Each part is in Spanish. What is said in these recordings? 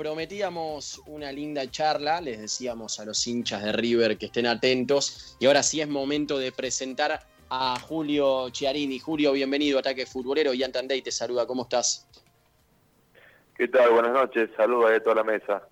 prometíamos una linda charla, les decíamos a los hinchas de River que estén atentos y ahora sí es momento de presentar a Julio Chiarini. Julio, bienvenido a Ataque Futbolero. y Tandey te saluda, ¿cómo estás? ¿Qué tal? Buenas noches, saludos a toda la mesa.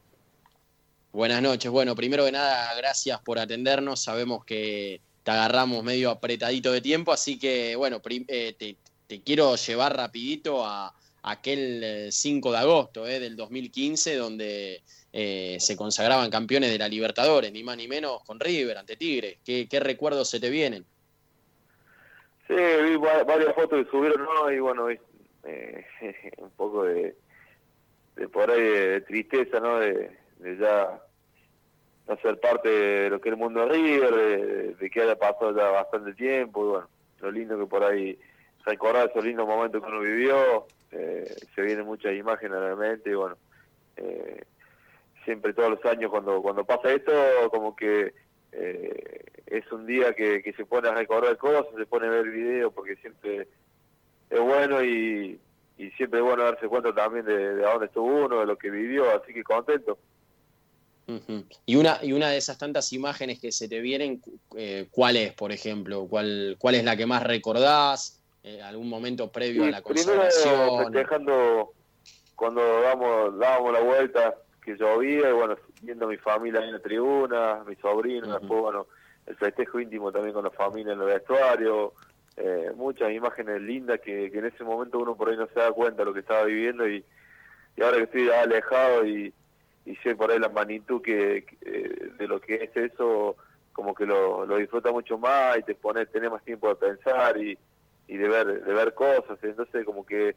Buenas noches. Bueno, primero que nada, gracias por atendernos. Sabemos que te agarramos medio apretadito de tiempo, así que bueno, eh, te, quiero llevar rapidito a aquel 5 eh, de agosto eh, del 2015, donde se consagraban campeones de la Libertadores, ni más ni menos con River ante Tigre. ¿Qué, recuerdos se te vienen? Sí, vi varias fotos que subieron ¿no? y bueno, un poco de, por ahí de tristeza, ¿no? De, de ya no ser parte de lo que es el mundo de River, de, que haya pasado ya bastante tiempo, y bueno, lo lindo que por ahí recordar esos lindos momentos que uno vivió, eh, se vienen muchas imágenes a la mente y bueno, eh, siempre todos los años cuando cuando pasa esto, como que eh, es un día que, que se pone a recordar cosas, se pone a ver videos porque siempre es bueno y, y siempre es bueno darse cuenta también de, de dónde estuvo uno, de lo que vivió, así que contento. Y una, y una de esas tantas imágenes que se te vienen, eh, ¿cuál es, por ejemplo? ¿Cuál, ¿Cuál es la que más recordás? Eh, ¿Algún momento previo a la consagración? Festejando cuando damos, dábamos la vuelta, que llovía, y bueno, viendo a mi familia en la tribuna, mi sobrino, después, bueno, el festejo íntimo también con la familia en el vestuario, eh, muchas imágenes lindas que, que, en ese momento uno por ahí no se da cuenta de lo que estaba viviendo y, y ahora que estoy alejado y y sé por ahí la magnitud que, de lo que es eso, como que lo, lo disfruta mucho más y te pone, tenés más tiempo de pensar y, y de ver de ver cosas, entonces como que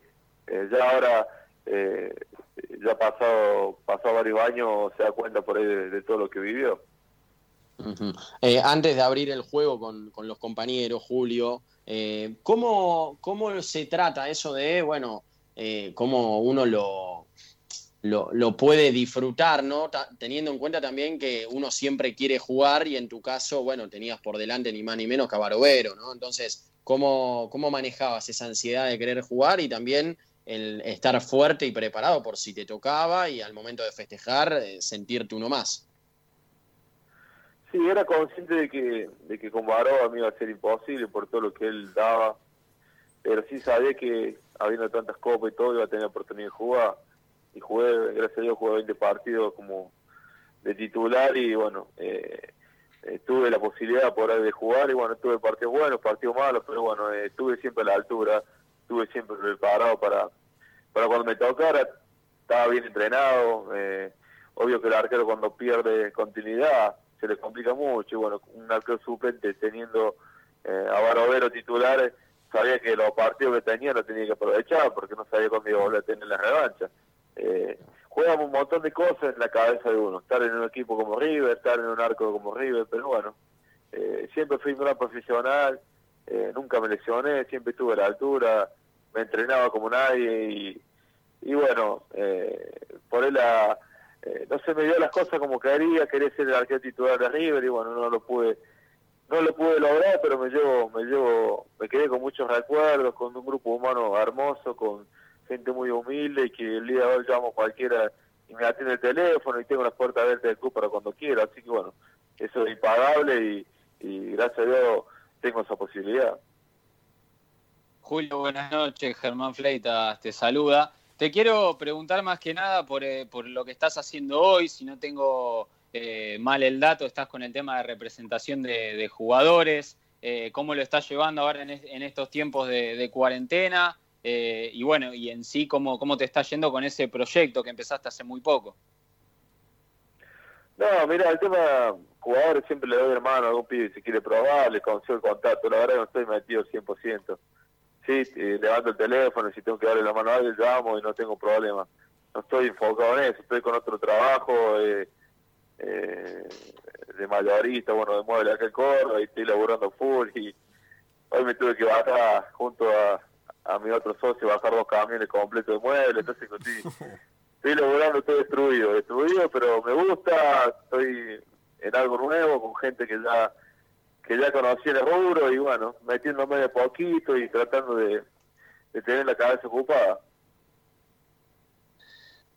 eh, ya ahora eh, ya pasado pasado varios años se da cuenta por ahí de, todo lo que vivió. Eh, antes de abrir el juego con, con los compañeros, Julio, ¿cómo, ¿cómo se trata eso de, bueno, cómo uno lo, lo, puede disfrutar, ¿no? teniendo en cuenta también que uno siempre quiere jugar y en tu caso, bueno, tenías por delante ni más ni menos que a ¿no? Entonces, ¿cómo, ¿cómo manejabas esa ansiedad de querer jugar y también el estar fuerte y preparado por si te tocaba y al momento de festejar eh, sentirte uno más? Sí, era consciente de que, de que con Baró a mí iba a ser imposible por todo lo que él daba, pero sí sabía que habiendo tantas copas y todo iba a tener oportunidad de jugar y jugué, gracias a Dios, jugué 20 partidos como de titular y bueno, eh, eh, tuve la posibilidad por ahí de jugar y bueno, tuve partidos buenos, partidos malos, pero bueno, eh, estuve siempre a la altura, estuve siempre preparado para, para cuando me tocara, estaba bien entrenado, obvio que el arquero cuando pierde continuidad se le complica mucho y bueno, un arquero suplente teniendo a Barovero titulares, sabía que los partidos que tenía los tenía que aprovechar porque no sabía cuándo iba a volver a tener la revancha eh, un montón de cosas en la cabeza de uno. Estar en un equipo como River, estar en un arco como River, pero bueno, eh, siempre fui un gran profesional, eh, nunca me lesioné, siempre estuve a la altura, me entrenaba como nadie y, bueno, eh, por él la, eh, no se me dio las cosas como quería, quería ser el arquero titular de River y bueno, no lo pude no lo pude lograr, pero me llevo, me llevo, me quedé con muchos recuerdos, con un grupo humano hermoso, con gente muy humilde y que el día de hoy llamo cualquiera y me atiende el teléfono y tengo las puertas abiertas del club para cuando quiera. Así que bueno, eso es impagable y, gracias a Dios tengo esa posibilidad. Julio, buenas noches. Germán Fleitas te saluda. Te quiero preguntar más que nada por, eh, por lo que estás haciendo hoy, si no tengo eh, mal el dato, estás con el tema de representación de, jugadores, eh, cómo lo estás llevando ahora en, estos tiempos de cuarentena, eh, y bueno, y en sí, ¿cómo, ¿cómo te está yendo con ese proyecto que empezaste hace muy poco? No, mira, el tema jugadores siempre le doy hermano a algún pibe si quiere probar, le consigo el contacto, la verdad no estoy metido 100%. Sí, eh, levanto el teléfono, si tengo que darle la mano a alguien, llamo y no tengo problema. No estoy enfocado en eso, estoy con otro trabajo eh, eh, de mayorista, bueno, de mueble acá el corro, y estoy laburando full y hoy me tuve que bajar junto a, a mi otro socio bajar dos camiones completos de muebles, entonces estoy, estoy logrando, estoy destruido, destruido, pero me gusta, estoy en algo nuevo, con gente que ya que ya conocí el rubro y bueno, metiéndome de poquito y tratando de, tener la cabeza ocupada.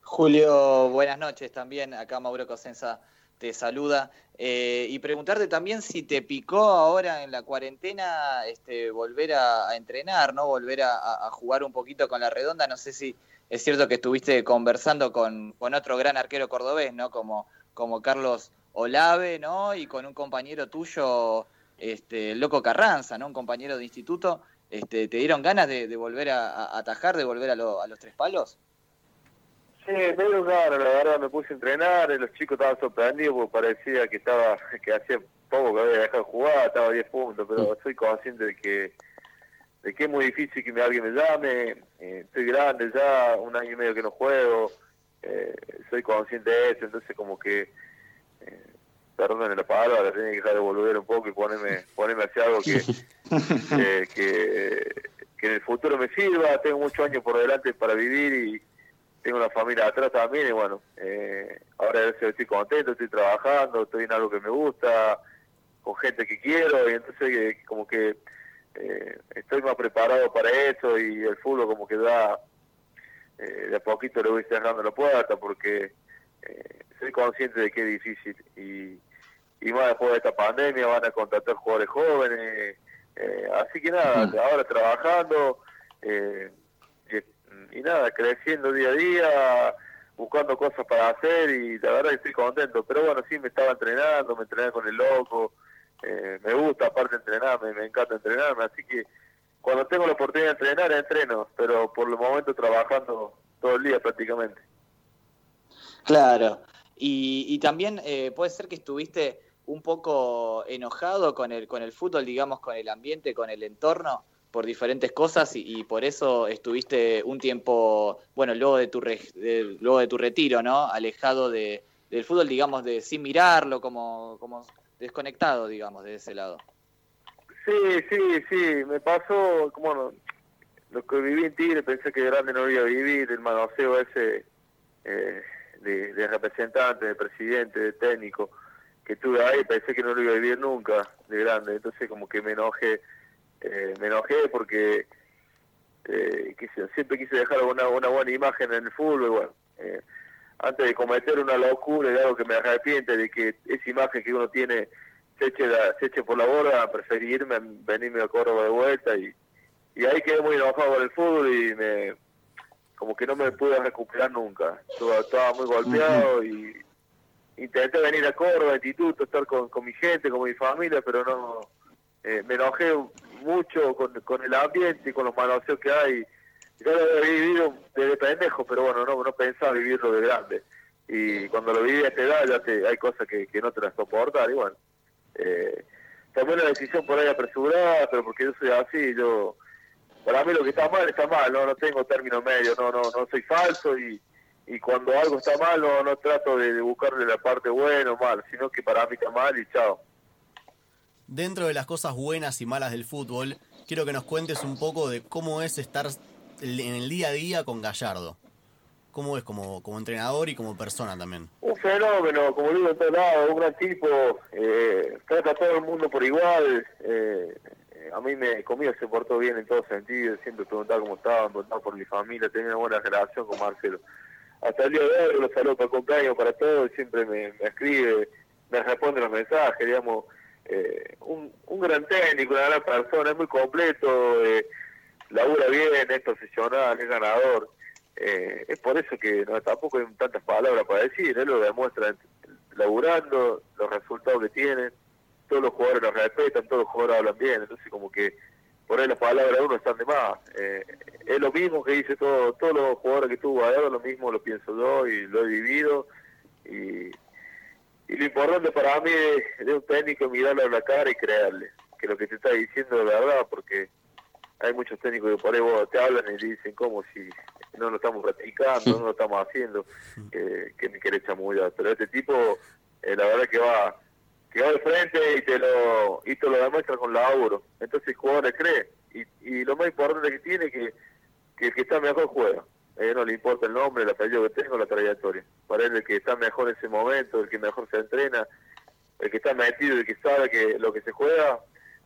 Julio, buenas noches también. Acá Mauro Cosenza te saluda. Eh, y preguntarte también si te picó ahora en la cuarentena este, volver a, entrenar, ¿no? Volver a, jugar un poquito con la redonda. No sé si es cierto que estuviste conversando con, otro gran arquero cordobés, ¿no? Como, como Carlos Olave, ¿no? Y con un compañero tuyo, este, Loco Carranza, ¿no? Un compañero de instituto. Este, ¿Te dieron ganas de, volver a, atajar, de volver a, a los tres palos? Sí, me dio ganas, la verdad me puse a entrenar, y los chicos estaban sorprendidos porque parecía que estaba, que hacía poco que había dejado de jugar, estaba a 10 puntos, pero soy consciente de que de que es muy difícil que alguien me llame, eh, estoy grande ya, un año y medio que no juego, eh, soy consciente de eso, entonces como que, eh, perdónenme la palabra, tenía que dejar de volver un poco y ponerme, ponerme hacia algo que, que, que en el futuro me sirva, tengo muchos años por delante para vivir y tengo una familia atrás también y bueno, eh, ahora estoy contento, estoy trabajando, estoy en algo que me gusta, con gente que quiero y entonces eh, como que eh, estoy más preparado para eso y el fútbol como que da, de a poquito le voy cerrando la puerta porque soy consciente de que es difícil y, y más después de esta pandemia van a contratar jugadores jóvenes, así que nada, mm. ahora trabajando. Eh, y nada, creciendo día a día, buscando cosas para hacer y la verdad que estoy contento. Pero bueno, sí, me estaba entrenando, me entrené con el loco, eh, me gusta aparte entrenarme, me encanta entrenarme, así que cuando tengo la oportunidad de entrenar, entreno, pero por el momento trabajando todo el día prácticamente. Claro, y, y también eh, puede ser que estuviste un poco enojado con el, con el fútbol, digamos, con el ambiente, con el entorno por diferentes cosas y, por eso estuviste un tiempo, bueno, luego de tu, luego de tu retiro, ¿no? Alejado de, del fútbol, digamos, de sin mirarlo, como, como desconectado, digamos, de ese lado. Sí, sí, sí, me pasó, como lo que viví en Tigre, pensé que grande no iba a vivir, el manoseo ese eh, de, de, representante, de presidente, de técnico, que tuve ahí, pensé que no lo iba a vivir nunca de grande, entonces como que me enojé eh, me enojé porque eh, siempre quise dejar una, una buena imagen en el fútbol. Bueno, eh, antes de cometer una locura y algo que me arrepiente de que esa imagen que uno tiene se eche, se eche por la borda, preferí irme, venirme a Córdoba de vuelta y, y ahí quedé muy enojado con el fútbol y me como que no me pude recuperar nunca. Estaba, muy golpeado y intenté venir a Córdoba, al instituto, estar con, con mi gente, con mi familia, pero no, me enojé mucho con, el ambiente y con los manoseos que hay. Yo lo he vivido desde pendejo, pero bueno, no, no pensaba vivirlo de grande. Y cuando lo viví a esta edad, ya te, hay cosas que, que no te las soportan. Y bueno, eh, tomé una decisión por ahí apresurada, pero porque yo soy así, yo. Para mí lo que está mal está mal, no, no tengo término medio, no, no, no soy falso y, y cuando algo está mal no, no trato de, de buscarle la parte buena o mal, sino que para mí está mal y chao dentro de las cosas buenas y malas del fútbol, quiero que nos cuentes un poco de cómo es estar en el día a día con Gallardo. ¿Cómo es como, como entrenador y como persona también? Un fenómeno, como digo en todos lados, un gran tipo, eh, trata a todo el mundo por igual. Eh, a mí me conmigo se portó bien en todos sentidos, siempre preguntaba cómo estaban, preguntaba por mi familia, tenía una buena relación con Marcelo. Hasta el día de hoy lo saludo para cumpleaños, para todos, siempre me, me escribe, me responde los mensajes, digamos eh, un, gran técnico, una gran persona, es muy completo, eh, labura bien, es profesional, es ganador. Eh, es por eso que tampoco hay tantas palabras para decir, él lo demuestra laburando, los resultados que tiene, todos los jugadores lo respetan, todos los jugadores hablan bien, entonces como que por ahí las palabras de uno están de más. Eh, es lo mismo que dice todo, todos los jugadores que tuvo allá, lo mismo lo pienso yo y lo he vivido y y lo importante para mí es de un técnico mirarle a la cara y creerle que lo que te está diciendo es verdad, porque hay muchos técnicos que por ahí te hablan y dicen como si no lo estamos practicando, no lo estamos haciendo, que, que me quiere chamullar. Pero este tipo, eh, la verdad que va que va de frente y te lo y te lo demuestra con laburo. Entonces el jugador le cree. Y, y lo más importante que tiene es que, que el que está mejor juega no le importa el nombre, el apellido que tengo, la trayectoria. Para él el que está mejor en ese momento, el que mejor se entrena, el que está metido, el que sabe que lo que se juega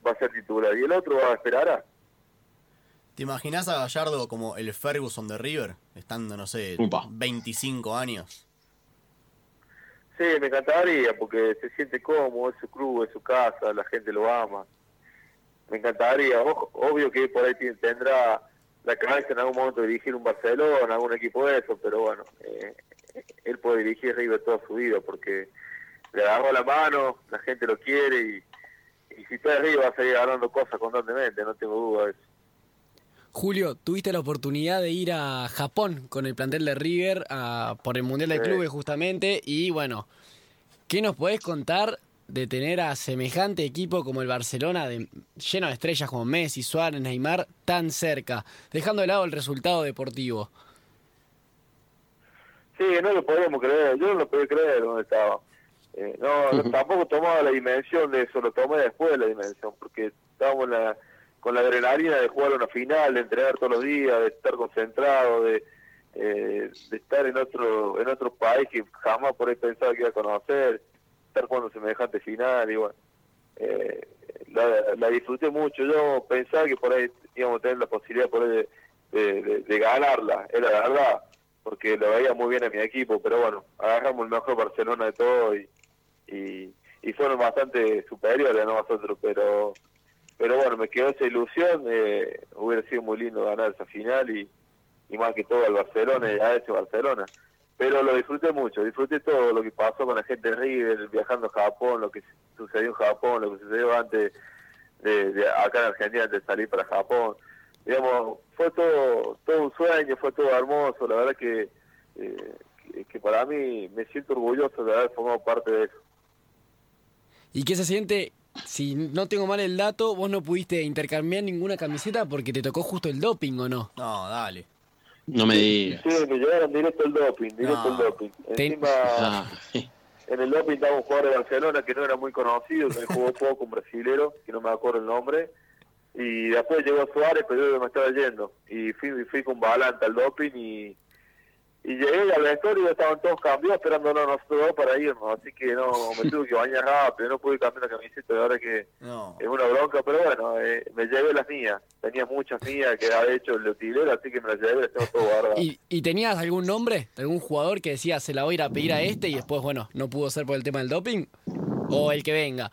va a ser titular y el otro va a esperar. ¿Te imaginas a Gallardo como el Ferguson de River? Estando, no sé, Upa. 25 años. Sí, me encantaría porque se siente cómodo, es su club, es su casa, la gente lo ama. Me encantaría, Ojo, obvio que por ahí tendrá la cabeza en algún momento de dirigir un Barcelona, algún equipo de eso, pero bueno, eh, él puede dirigir River toda su vida porque le agarró la mano, la gente lo quiere y, y si está arriba va a seguir ganando cosas constantemente, no tengo duda de eso. Julio, tuviste la oportunidad de ir a Japón con el plantel de River a- por el Mundial de Sí. Clubes justamente y bueno, ¿qué nos podés contar de tener a semejante equipo como el Barcelona de- lleno de estrellas como Messi, Suárez, Neymar tan cerca, dejando de lado el resultado deportivo? Sí, no lo podíamos creer, yo no lo podía creer donde estaba. Eh, no, tampoco tomaba la dimensión de eso, lo tomé después de la dimensión, porque estábamos en la- con la adrenalina de jugar una final, de entrenar todos los días, de estar concentrado, de, eh, de estar en otro en otro país que jamás por ahí pensaba que iba a conocer, estar jugando semejante final y bueno, eh, la, la disfruté mucho. Yo pensaba que por ahí íbamos a tener la posibilidad por ahí de, ganarla, era la verdad, porque lo veía muy bien a mi equipo, pero bueno, agarramos el mejor Barcelona de todo y, y, y fueron bastante superiores a nosotros, pero pero bueno, me quedó esa ilusión, eh, hubiera sido muy lindo ganar esa final y, y más que todo al Barcelona y a ese Barcelona. Pero lo disfruté mucho, disfruté todo lo que pasó con la gente de River, viajando a Japón, lo que sucedió en Japón, lo que sucedió antes de, de acá en Argentina antes de salir para Japón. Digamos, fue todo, todo un sueño, fue todo hermoso, la verdad que, eh, que, que para mí me siento orgulloso de haber formado parte de eso. ¿Y qué se siente? Si no tengo mal el dato, vos no pudiste intercambiar ninguna camiseta porque te tocó justo el doping o no. No, dale. No me digas. Sí, me llevaron directo el doping, directo No. el doping. Te- Encima, Ah, en el doping estaba un jugador de Barcelona que no era muy conocido, que jugó poco, un brasilero, que no me acuerdo el nombre. Y después llegó Suárez, pero yo me estaba yendo. Y fui, fui con Balanta al doping y, y llegué al vestuario y ya estaban todos cambiados esperándonos nosotros para irnos. Así que no, me tuve que bañar rápido, no pude cambiar la camiseta, la verdad que No. es una bronca, pero bueno, eh, me llevé las mías. Tenía muchas mías que había hecho el utilero, así que me las llevé, las tengo todo guardado. ¿Y, y tenías algún nombre? ¿Algún jugador que decía se la voy a ir a pedir a este y después, bueno, no pudo ser por el tema del doping? ¿O el que venga?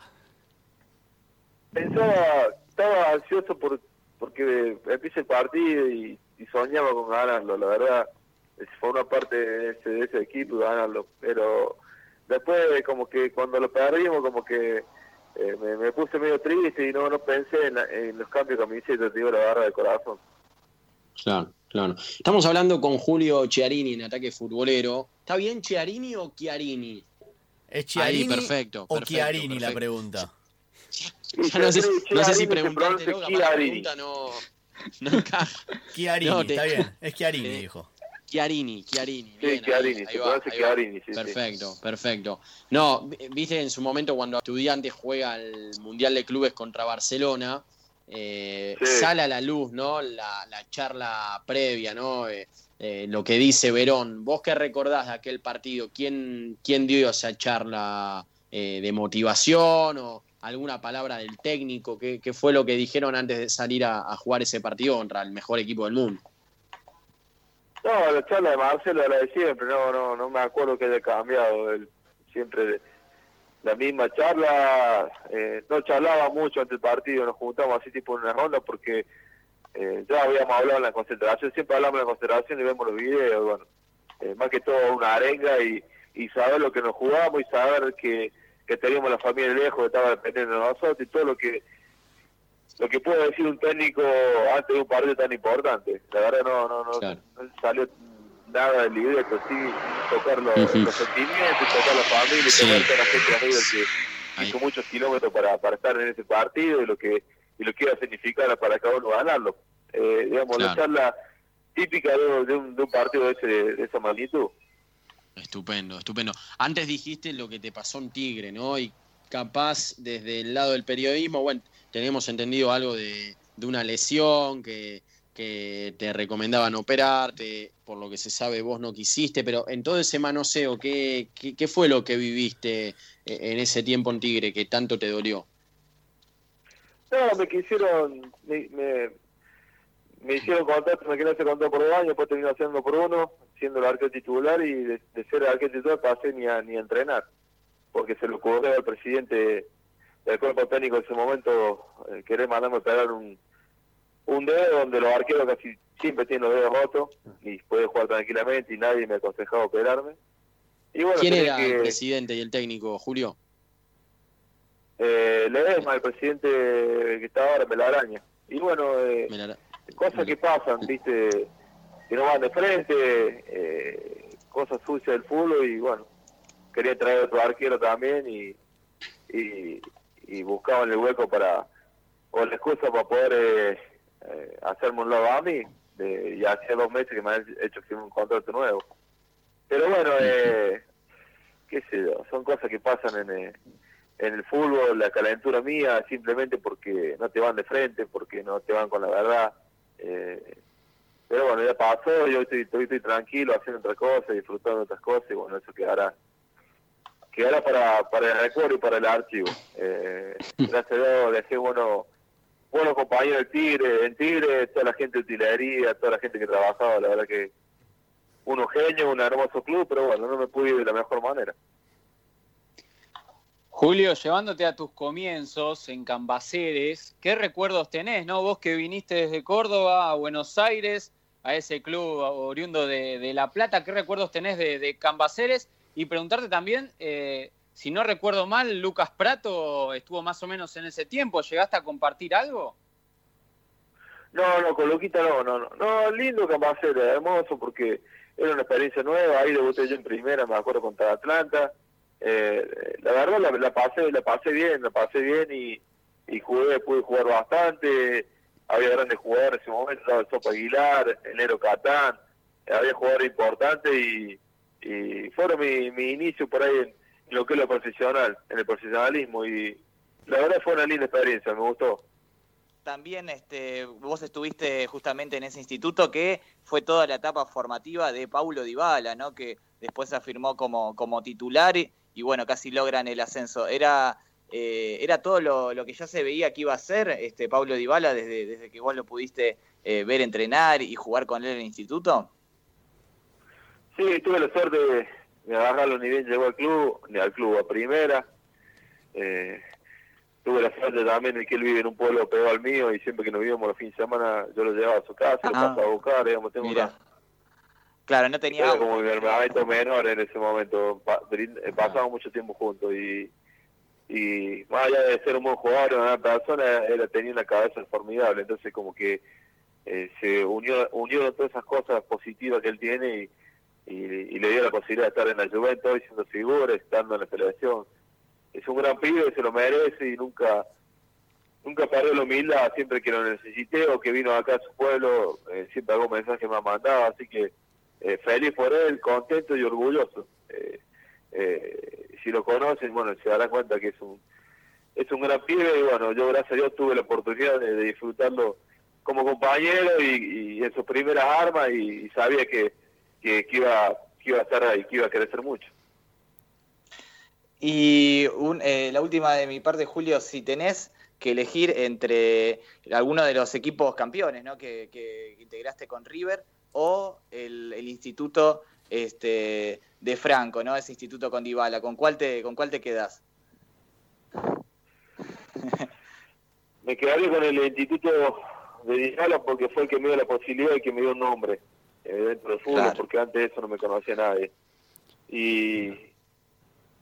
Pensaba, estaba ansioso por porque empiece el partido y, y soñaba con ganarlo, la verdad. Una parte de ese, de ese equipo ganarlo, pero después como que cuando lo perdimos como que eh, me, me puse medio triste y no no pensé en, la- en los cambios de camisetas, te digo la verdad de corazón. Claro, claro. Estamos hablando con Julio Chiarini en ataque futbolero. ¿Está bien Chiarini o Chiarini? ¿Es Chiarini Ahí, perfecto, o perfecto, Chiarini la pregunta? Ya no sé, no sé si preguntártelo, capaz la pregunta no, no encaja. Chiarini, No, te- está bien. Es Chiarini, Eh, dijo. Chiarini, Chiarini. Sí, bien, Chiarini, ahí, se ahí va. Chiarini, sí, sí. Perfecto, perfecto. No, vi- viste en su momento cuando Estudiantes juega el Mundial de Clubes contra Barcelona, eh, sale a la luz, ¿no? La, la charla previa, ¿no? Eh, eh, lo que dice Verón. ¿Vos qué recordás de aquel partido? ¿Quién, quién dio esa charla eh, de motivación o alguna palabra del técnico? ¿Qué, qué fue lo que dijeron antes de salir a, a jugar ese partido contra el mejor equipo del mundo? No, la charla de Marcelo era de siempre, no, no, no me acuerdo que haya cambiado, él siempre la misma charla, eh, no charlaba mucho antes del partido, nos juntamos así tipo en una ronda porque eh, ya habíamos hablado en la concentración, siempre hablamos en la concentración y vemos los videos, bueno, eh, más que todo una arenga y, y saber lo que nos jugamos y saber que, que teníamos la familia lejos, que estaba dependiendo de nosotros y todo lo que lo que puede decir un técnico antes de un partido tan importante. La verdad no no no, Claro. no salió nada del libreto, sí tocar los, sentimientos, tocar la familia, Sí. tocar toda la gente River que Ahí. hizo muchos kilómetros para, para estar en ese partido y lo que y lo que iba a significar para cada uno ganarlo. Eh, digamos, la charla típica de, de un, de un partido de, ese, de esa magnitud. Estupendo, estupendo. Antes dijiste lo que te pasó en Tigre, ¿no? Y capaz desde el lado del periodismo, bueno, tenemos entendido algo de, de una lesión que, que te recomendaban operarte, por lo que se sabe vos no quisiste, pero en todo ese manoseo, ¿qué, qué, fue lo que viviste eh, en ese tiempo en Tigre que tanto te dolió? No, me quisieron, me, me, hicieron contrato, me quedé contrato por dos años, después terminé haciendo por uno, siendo el arquero titular y de, ser el arquero titular pasé ni a, ni a entrenar, porque se lo ocurrió al presidente del cuerpo técnico en ese momento eh, querer mandarme a pegar un, un dedo donde los arqueros casi siempre tienen los dedos rotos y puede jugar tranquilamente y nadie me aconsejaba operarme. Y bueno, ¿Quién era el presidente y el técnico, Julio? Eh, Ledesma, el presidente que está ahora, Melaraña. Y bueno, eh, cosas que pasan, viste, que no van de frente, eh, cosas sucias del fútbol y bueno, quería traer otro arquero también y, y, y buscaban el hueco para, o la excusa para poder eh, eh, hacerme un lado a mí, de, ya hacía dos meses que me han hecho un contrato nuevo. Pero bueno, eh, qué sé yo, son cosas que pasan en, en el fútbol, la calentura mía, simplemente porque no te van de frente, porque no te van con la verdad. Eh, pero bueno, ya pasó, yo estoy, estoy, tranquilo haciendo otras cosas, disfrutando de otras cosas, y bueno, eso quedará quedará para, para el recuerdo y para el archivo. Eh, gracias a Dios dejé bueno, buenos compañeros del Tigre, en Tigre, toda la gente de utilería, toda la gente que trabajaba, la verdad que unos genios, un hermoso club, pero bueno, no me pude ir de la mejor manera. Julio, llevándote a tus comienzos en Cambaceres, ¿qué recuerdos tenés, no? Vos que viniste desde Córdoba a Buenos Aires, a ese club oriundo de, La Plata, ¿qué recuerdos tenés de, Cambaceres? Y preguntarte también, eh, si no recuerdo mal, Lucas Prato estuvo más o menos en ese tiempo, ¿llegaste a compartir algo? No, no, con Luquita no, no, no, no lindo Cambaceres, hermoso porque era una experiencia nueva, ahí debuté yo en primera, me acuerdo contra Atlanta, eh, la verdad la, la, pasé la pasé bien la pasé bien y, jugué pude jugar bastante. Había grandes jugadores en ese momento estaba el Sopa Aguilar el Catán. Había jugadores importantes y, y fueron mi, mi inicio por ahí en, lo que es lo profesional en el profesionalismo y la verdad fue una linda experiencia me gustó también este, vos estuviste justamente en ese instituto que fue toda la etapa formativa de Paulo Dybala, ¿no? Que después se afirmó como, como titular y bueno, casi logran el ascenso. Era, eh, era todo lo, que ya se veía que iba a ser este Pablo Dybala desde, desde que vos lo pudiste eh, ver entrenar y jugar con él en el instituto. Sí, tuve la suerte de, agarrarlo ni bien llegó al club, ni al club a primera. Eh, tuve la suerte también de que él vive en un pueblo pegado al mío y siempre que nos vivimos los fines de semana yo lo llevaba a su casa, lo pasaba a buscar, digamos, tengo una, Claro, no tenía... Era como mi hermanito menor en ese momento, eh, pasamos mucho tiempo juntos y, y más allá de ser un buen jugador, una persona, él tenía una cabeza formidable, entonces como que eh, se unió, unió todas esas cosas positivas que él tiene y, y, le dio la posibilidad de estar en la Juventus, siendo figura, estando en la selección. Es un gran pibe, se lo merece y nunca nunca perdió la humildad, siempre que lo necesité o que vino acá a su pueblo, eh, siempre algún mensaje me ha mandado, así que eh, feliz por él, contento y orgulloso. Eh, eh, si lo conocen, bueno, se darán cuenta que es un es un gran pibe y bueno, yo gracias a Dios tuve la oportunidad de, disfrutarlo como compañero y, en sus primeras armas y, sabía que, que, iba, que iba a estar ahí, que iba a crecer mucho. Y la última de mi parte, Julio, si tenés que elegir entre alguno de los equipos campeones ¿no? que, que integraste con River o el, instituto este, de Franco, ¿no? Ese instituto con Dybala. ¿Con cuál te, con cuál te quedas? me quedaría con el instituto de Dybala porque fue el que me dio la posibilidad y que me dio un nombre eh, dentro del fútbol, porque antes de eso no me conocía nadie. Y,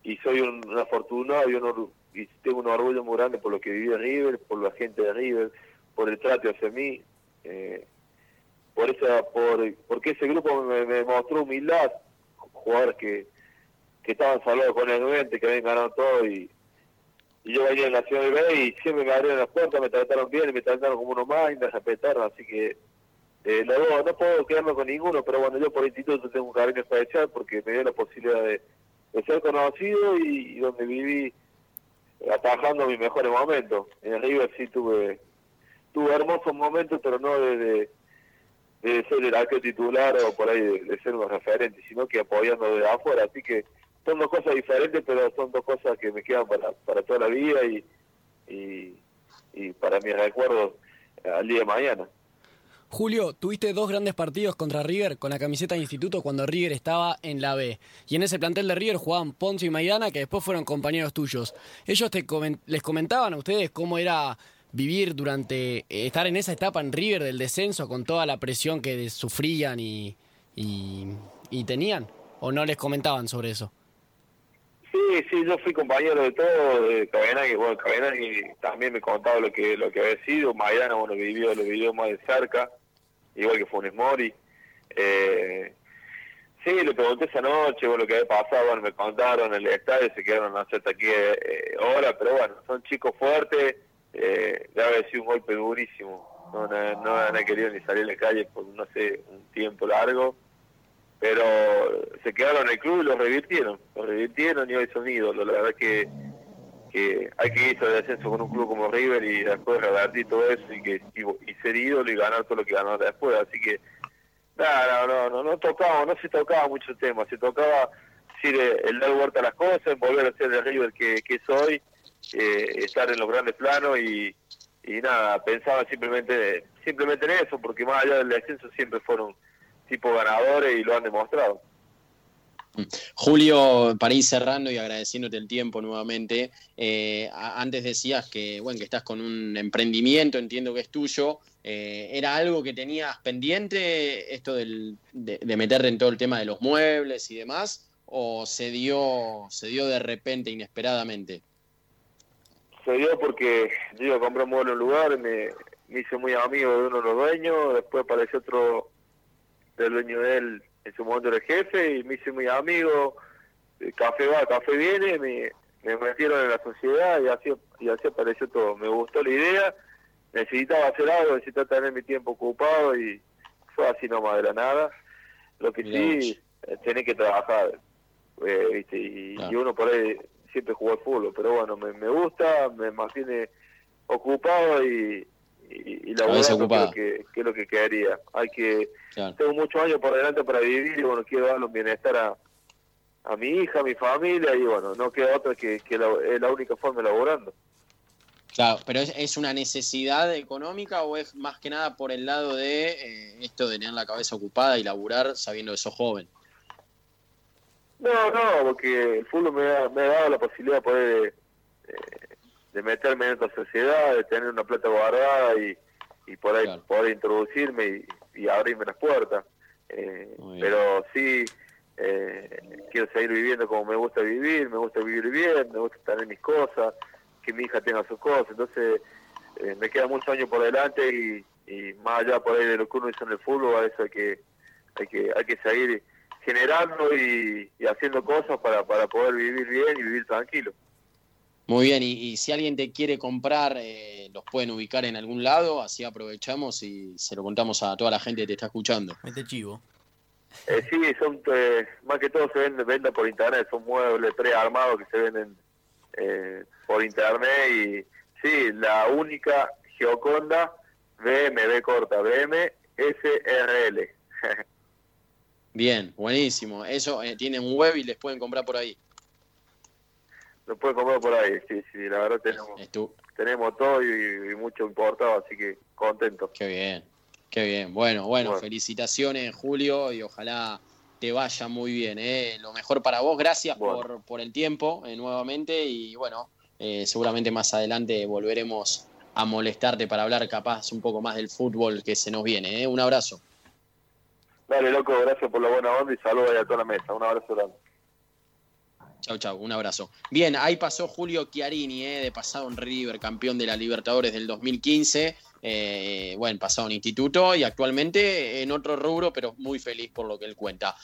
y soy un, afortunado y, y tengo un orgullo muy grande por lo que viví en River, por la gente de River, por el trato hacia mí. Eh, por esa por porque ese grupo me, mostró humildad jugadores que, que estaban salvados con el 90 que habían ganado todo y, y yo venía en la ciudad de B y siempre me abrieron las puertas me trataron bien y me trataron como uno más y me respetaron así que eh, no, no puedo quedarme con ninguno pero bueno yo por instituto tengo un cariño especial porque me dio la posibilidad de, ser conocido y, donde viví atajando mis mejores momentos en River sí tuve tuve hermosos momentos pero no desde de ser el arquero titular o por ahí de, ser un referente, sino que apoyando de afuera. Así que son dos cosas diferentes, pero son dos cosas que me quedan para, para toda la vida y, y, para mis recuerdos al día de mañana. Julio, tuviste dos grandes partidos contra River con la camiseta de instituto cuando River estaba en la B. Y en ese plantel de River jugaban Ponce y Maidana, que después fueron compañeros tuyos. Ellos te les comentaban a ustedes cómo era vivir durante, eh, estar en esa etapa en River del descenso con toda la presión que sufrían y, y, tenían. ¿O no les comentaban sobre eso? Sí, sí, yo fui compañero de todo, de y bueno, y también me contaba lo que lo que había sido, Maidana, bueno, vivió, lo vivió más de cerca, igual que Funes Mori. Eh, sí, le pregunté esa noche, bueno, lo que había pasado, bueno, me contaron el estadio, se quedaron hasta aquí eh, hora, pero bueno, son chicos fuertes, eh, debe haber sido un golpe durísimo. No, no, no han querido ni salir a la calle por, no sé, un tiempo largo, pero se quedaron en el club y los revirtieron, los revirtieron y hoy son ídolos. La verdad que que hay que irse de descenso con un club como River y después revertir todo eso y que y, ser ídolo y ganar todo lo que ganó después. Así que, nada, no, no, no, tocaba, no se tocaba mucho tema, se tocaba decir, el dar vuelta a las cosas, volver a ser el River que, que soy, eh, estar en los grandes planos y, y nada, pensaba simplemente, simplemente en eso, porque más allá del descenso siempre fueron tipo ganadores y lo han demostrado. Julio, para ir cerrando y agradeciéndote el tiempo nuevamente, eh, antes decías que, bueno, que estás con un emprendimiento, entiendo que es tuyo. Eh, ¿Era algo que tenías pendiente, esto del, de, meterte en todo el tema de los muebles y demás? ¿O se dio, se dio de repente, inesperadamente? Se dio porque yo iba a comprar un mueble en un lugar, me, me hice muy amigo de uno de los dueños, después apareció otro del dueño de él en su momento era el jefe y me hice muy amigo, eh, café va, café viene, me, me metieron en la sociedad y así, y así apareció todo. Me gustó la idea, necesitaba hacer algo, necesitaba tener mi tiempo ocupado y fue así nomás de la nada. Lo que sí, eh, tiene que trabajar, eh, ¿viste? Y, uno por ahí siempre jugó al fútbol, pero bueno, me, me gusta, me mantiene ocupado y, y, la verdad que, que, es lo que quedaría. Hay que tengo muchos años por delante para vivir y bueno, quiero darle un bienestar a, a mi hija, a mi familia y bueno, no queda otra que, que la, es la única forma elaborando. Claro, pero ¿es, una necesidad económica o es más que nada por el lado de eh, esto de tener la cabeza ocupada y laburar sabiendo que sos joven? No, no, porque el fútbol me ha, me ha dado la posibilidad de poder eh, de meterme en esta sociedad, de tener una plata guardada y, y por ahí poder introducirme y, abrirme las puertas. Eh, pero sí, eh, quiero seguir viviendo como me gusta vivir, me gusta vivir bien, me gusta tener mis cosas, que mi hija tenga sus cosas. Entonces, eh, me quedan muchos años por delante y, y, más allá por ahí de lo que uno hizo en el fútbol, a eso hay que, hay que, hay que seguir generando y, y haciendo cosas para, para poder vivir bien y vivir tranquilo. Muy bien, y, si alguien te quiere comprar, eh, los pueden ubicar en algún lado, así aprovechamos y se lo contamos a toda la gente que te está escuchando. Mete chivo. Eh, sí, son eh, más que todo se venden venda por internet, son muebles prearmados que se venden eh, por internet y sí, la única Geoconda BMB corta, BM SRL. Bien, buenísimo. Eso tienen web y les pueden comprar por ahí lo puede comprar por ahí, sí, sí, la verdad tenemos, tenemos todo y, mucho importado, así que contento. Qué bien, qué bien. Bueno, bueno, felicitaciones Julio y ojalá te vaya muy bien. ¿eh? Lo mejor para vos, gracias por, por el tiempo eh, nuevamente y bueno, eh, seguramente más adelante volveremos a molestarte para hablar capaz un poco más del fútbol que se nos viene. ¿eh? Un abrazo. Dale, loco, gracias por la buena onda y saludos a toda la mesa. Un abrazo grande. Chau, chau, un abrazo. Bien, ahí pasó Julio Chiarini, eh, de pasado en River, campeón de la Libertadores del 2015. Eh, bueno, pasado en instituto y actualmente en otro rubro, pero muy feliz por lo que él cuenta.